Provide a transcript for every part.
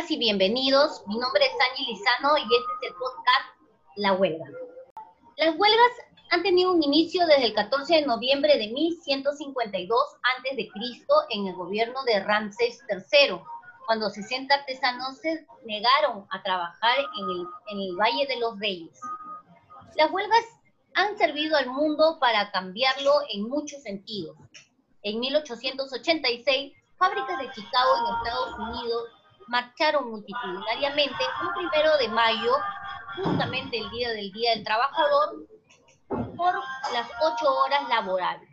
Bienvenidas y bienvenidos. Mi nombre es Angie Lizano y este es el podcast La Huelga. Las huelgas han tenido un inicio desde el 14 de noviembre de 1152 a.C. en el gobierno de Ramsés III, cuando 60 artesanos se negaron a trabajar en el, en el Valle de los Reyes. Las huelgas han servido al mundo para cambiarlo en muchos sentidos. En 1886, fábricas de Chicago en Estados Unidos marcharon multitudinariamente un primero de mayo, justamente el día del Día del Trabajador, por las ocho horas laborales.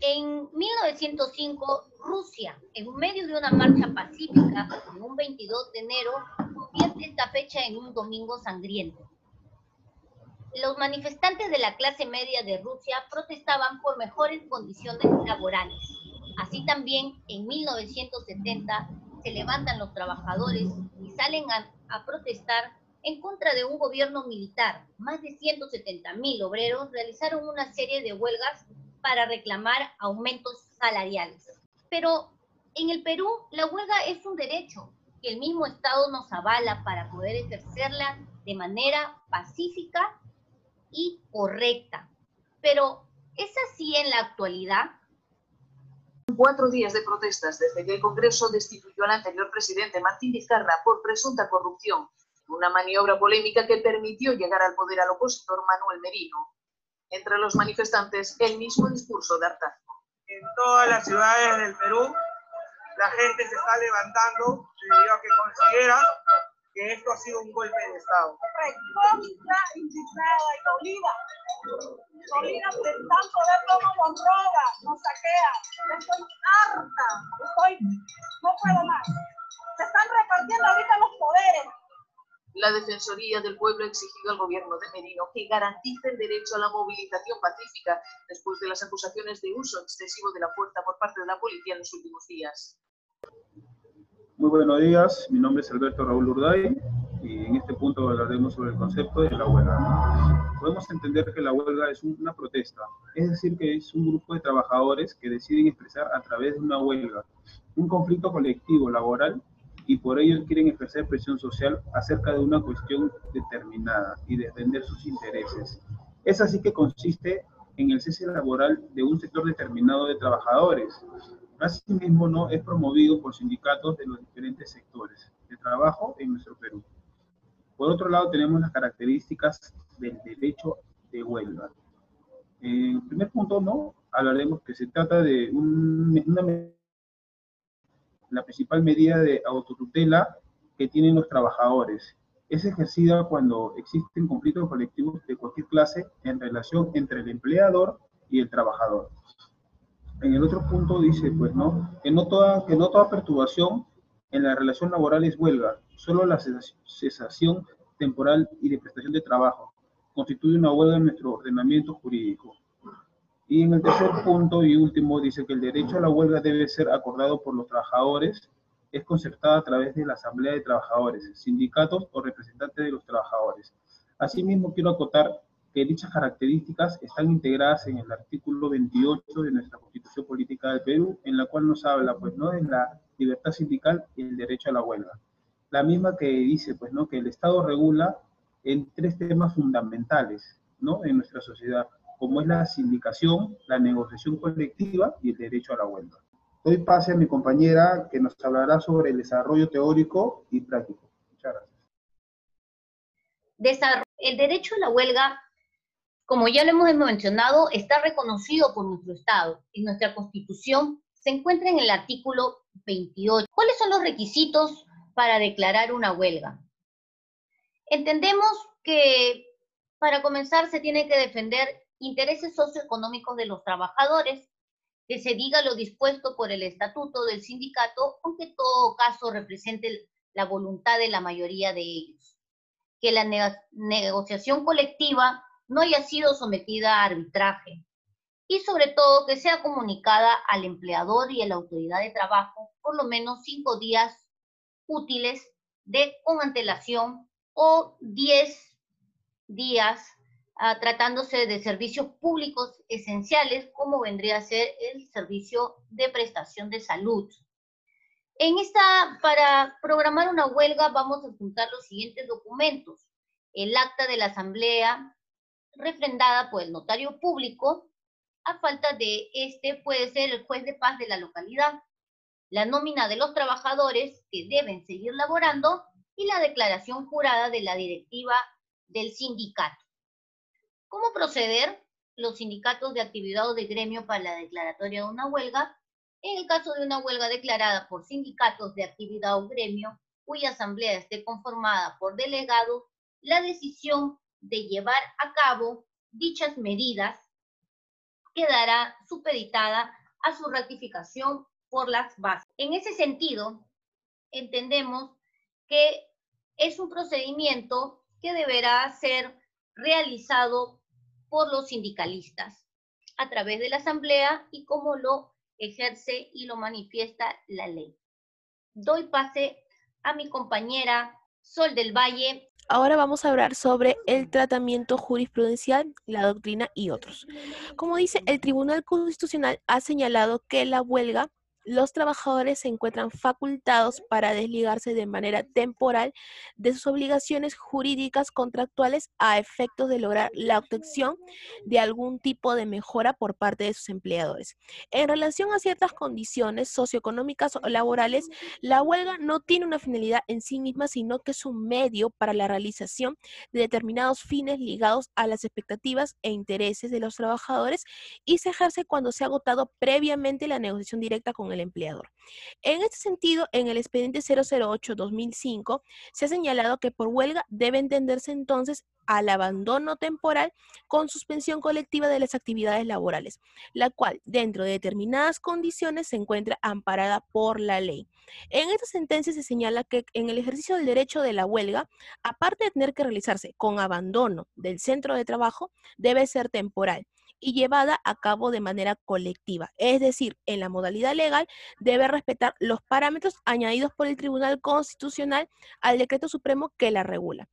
En 1905, Rusia, en medio de una marcha pacífica, en un 22 de enero, convierte esta fecha en un domingo sangriento. Los manifestantes de la clase media de Rusia protestaban por mejores condiciones laborales. Así también, en 1970, se levantan los trabajadores y salen a, protestar en contra de un gobierno militar. Más de 170 mil obreros realizaron una serie de huelgas para reclamar aumentos salariales. Pero en el Perú la huelga es un derecho que el mismo Estado nos avala para poder ejercerla de manera pacífica y correcta. Pero ¿es así en la actualidad? Cuatro días de protestas desde que el Congreso destituyó al anterior presidente Martín Vizcarra por presunta corrupción, una maniobra polémica que permitió llegar al poder al opositor Manuel Merino. Entre los manifestantes, el mismo discurso de hartazgo. En todas las ciudades del Perú, la gente se está levantando debido a que considera que esto ha sido un golpe de Estado. De cómo nos roba, nos saquea. Estoy harta. Estoy, no puedo más. Se están repartiendo ahorita los poderes. La Defensoría del Pueblo ha exigido al gobierno de Merino que garantice el derecho a la movilización pacífica después de las acusaciones de uso excesivo de la fuerza por parte de la policía en los últimos días. Muy buenos días, mi nombre es Alberto Raúl Urday y en este punto hablaremos sobre el concepto de la huelga. Podemos entender que la huelga es una protesta, es decir, que es un grupo de trabajadores que deciden expresar a través de una huelga un conflicto colectivo laboral y por ello quieren ejercer presión social acerca de una cuestión determinada y defender sus intereses. Es así que consiste en el cese laboral de un sector determinado de trabajadores, Asimismo, no es promovido por sindicatos de los diferentes sectores de trabajo en nuestro Perú. Por otro lado, tenemos las características del derecho de huelga. En primer punto, no, hablaremos que se trata de una, la principal medida de autotutela que tienen los trabajadores. Es ejercida cuando existen conflictos colectivos de cualquier clase en relación entre el empleador y el trabajador en el otro punto dice, pues, ¿no? Que no toda, que no toda perturbación en la relación laboral es huelga, solo la cesación temporal y de prestación de trabajo constituye una huelga en nuestro ordenamiento jurídico. Y en el tercer punto y último dice que el derecho a la huelga debe ser acordado por los trabajadores, es concertada a través de la Asamblea de Trabajadores, sindicatos o representantes de los trabajadores. Asimismo, quiero acotar que dichas características están integradas en el artículo 28 de nuestra Constitución Política del Perú, en la cual nos habla, pues, ¿no?, de la libertad sindical y el derecho a la huelga. La misma que dice, pues, ¿no?, que el Estado regula en tres temas fundamentales, ¿no?, en nuestra sociedad, como es la sindicación, la negociación colectiva y el derecho a la huelga. Doy pase a mi compañera que nos hablará sobre el desarrollo teórico y práctico. Muchas gracias. El derecho a la huelga como ya lo hemos mencionado, está reconocido por nuestro Estado. y nuestra Constitución se encuentra en el artículo 28. ¿Cuáles son los requisitos para declarar una huelga? Entendemos que para comenzar se tiene que defender intereses socioeconómicos de los trabajadores, que se diga lo dispuesto por el estatuto del sindicato, aunque todo caso represente la voluntad de la mayoría de ellos. Que la negociación colectiva no haya sido sometida a arbitraje y sobre todo que sea comunicada al empleador y a la autoridad de trabajo por lo menos cinco días útiles de con antelación o diez días ah, tratándose de servicios públicos esenciales como vendría a ser el servicio de prestación de salud. En esta, para programar una huelga vamos a juntar los siguientes documentos. El acta de la asamblea refrendada por el notario público. A falta de este puede ser el juez de paz de la localidad. La nómina de los trabajadores que deben seguir laborando y la declaración jurada de la directiva del sindicato. ¿Cómo proceder? Los sindicatos de actividad o de gremio para la declaratoria de una huelga en el caso de una huelga declarada por sindicatos de actividad o gremio, cuya asamblea esté conformada por delegados, la decisión de llevar a cabo dichas medidas quedará supeditada a su ratificación por las bases. En ese sentido, entendemos que es un procedimiento que deberá ser realizado por los sindicalistas a través de la asamblea y como lo ejerce y lo manifiesta la ley. Doy pase a mi compañera Sol del Valle. Ahora vamos a hablar sobre el tratamiento jurisprudencial, la doctrina y otros. Como dice, el Tribunal Constitucional ha señalado que la huelga los trabajadores se encuentran facultados para desligarse de manera temporal de sus obligaciones jurídicas contractuales a efectos de lograr la obtención de algún tipo de mejora por parte de sus empleadores. En relación a ciertas condiciones socioeconómicas o laborales, la huelga no tiene una finalidad en sí misma, sino que es un medio para la realización de determinados fines ligados a las expectativas e intereses de los trabajadores y se ejerce cuando se ha agotado previamente la negociación directa con el empleador. En este sentido, en el expediente 008-2005 se ha señalado que por huelga debe entenderse entonces al abandono temporal con suspensión colectiva de las actividades laborales, la cual dentro de determinadas condiciones se encuentra amparada por la ley. En esta sentencia se señala que en el ejercicio del derecho de la huelga, aparte de tener que realizarse con abandono del centro de trabajo, debe ser temporal y llevada a cabo de manera colectiva. Es decir, en la modalidad legal debe respetar los parámetros añadidos por el Tribunal Constitucional al decreto supremo que la regula.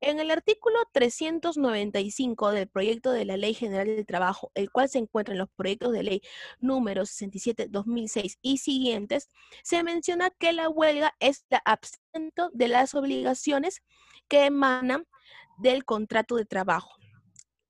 En el artículo 395 del proyecto de la Ley General del Trabajo, el cual se encuentra en los proyectos de ley número 67-2006 y siguientes, se menciona que la huelga es la absento de las obligaciones que emanan del contrato de trabajo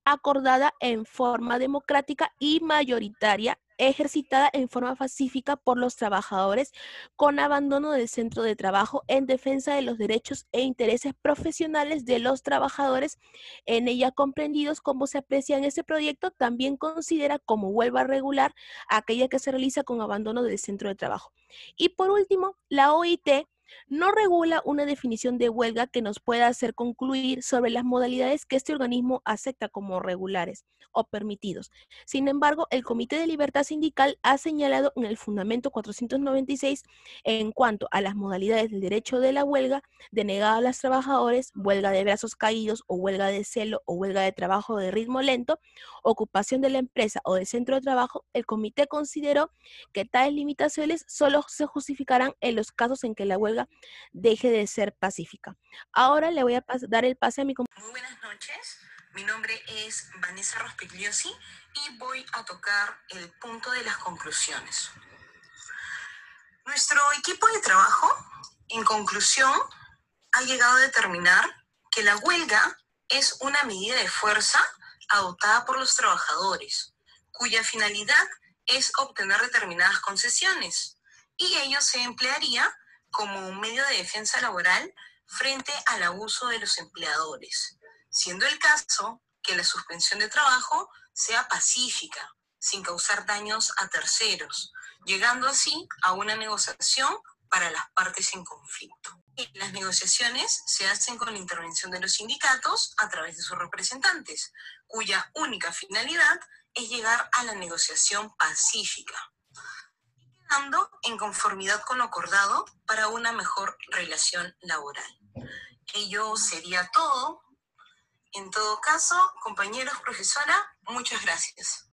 acordada en forma democrática y mayoritaria, ejercitada en forma pacífica por los trabajadores con abandono del centro de trabajo en defensa de los derechos e intereses profesionales de los trabajadores en ella comprendidos como se aprecia en este proyecto también considera como huelga regular aquella que se realiza con abandono del centro de trabajo. Y por último, la OIT no regula una definición de huelga que nos pueda hacer concluir sobre las modalidades que este organismo acepta como regulares o permitidos. Sin embargo, el Comité de Libertad Sindical ha señalado en el Fundamento 496 en cuanto a las modalidades del derecho de la huelga denegada a los trabajadores, huelga de brazos caídos o huelga de celo o huelga de trabajo de ritmo lento, ocupación de la empresa o del centro de trabajo, el comité consideró que tales limitaciones solo se justificarán en los casos en que la huelga deje de ser pacífica. Ahora le voy a dar el pase a mi compañero. Muy buenas noches. Mi nombre es Vanessa Rospigliosi y voy a tocar el punto de las conclusiones. Nuestro equipo de trabajo, en conclusión, ha llegado a determinar que la huelga es una medida de fuerza adoptada por los trabajadores, cuya finalidad es obtener determinadas concesiones, y ello se emplearía como un medio de defensa laboral frente al abuso de los empleadores, siendo el caso que la suspensión de trabajo sea pacífica, sin causar daños a terceros, llegando así a una negociación para las partes en conflicto. las negociaciones se hacen con la intervención de los sindicatos a través de sus representantes, cuya única finalidad es llegar a la negociación pacífica, en conformidad con lo acordado para una mejor relación laboral. Ello sería todo. En todo caso, compañeros, profesora, muchas gracias.